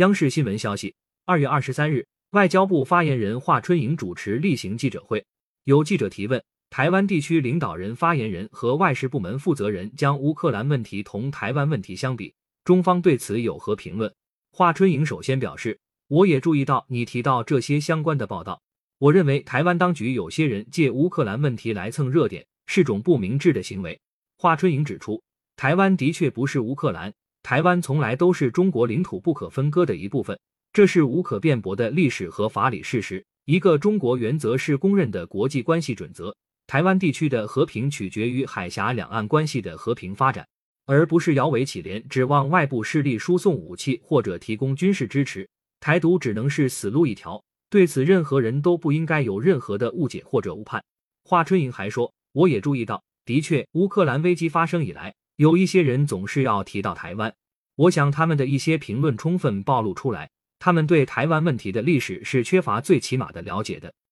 央视新闻消息，二月二十三日，外交部发言人华春莹主持例行记者会，有记者提问，台湾地区领导人、发言人和外事部门负责人将乌克兰问题同台湾问题相比，中方对此有何评论？华春莹首先表示，我也注意到你提到这些相关的报道，我认为台湾当局有些人借乌克兰问题来蹭热点，是种不明智的行为。华春莹指出，台湾的确不是乌克兰。台湾从来都是中国领土不可分割的一部分，这是无可辩驳的历史和法理事实。一个中国原则是公认的国际关系准则。台湾地区的和平取决于海峡两岸关系的和平发展，而不是摇尾乞怜，指望外部势力输送武器或者提供军事支持。台独只能是死路一条。对此，任何人都不应该有任何的误解或者误判。华春莹还说，我也注意到，的确，乌克兰危机发生以来。有一些人总是要提到台湾，我想他们的一些评论充分暴露出来，他们对台湾问题的历史是缺乏最起码的了解的。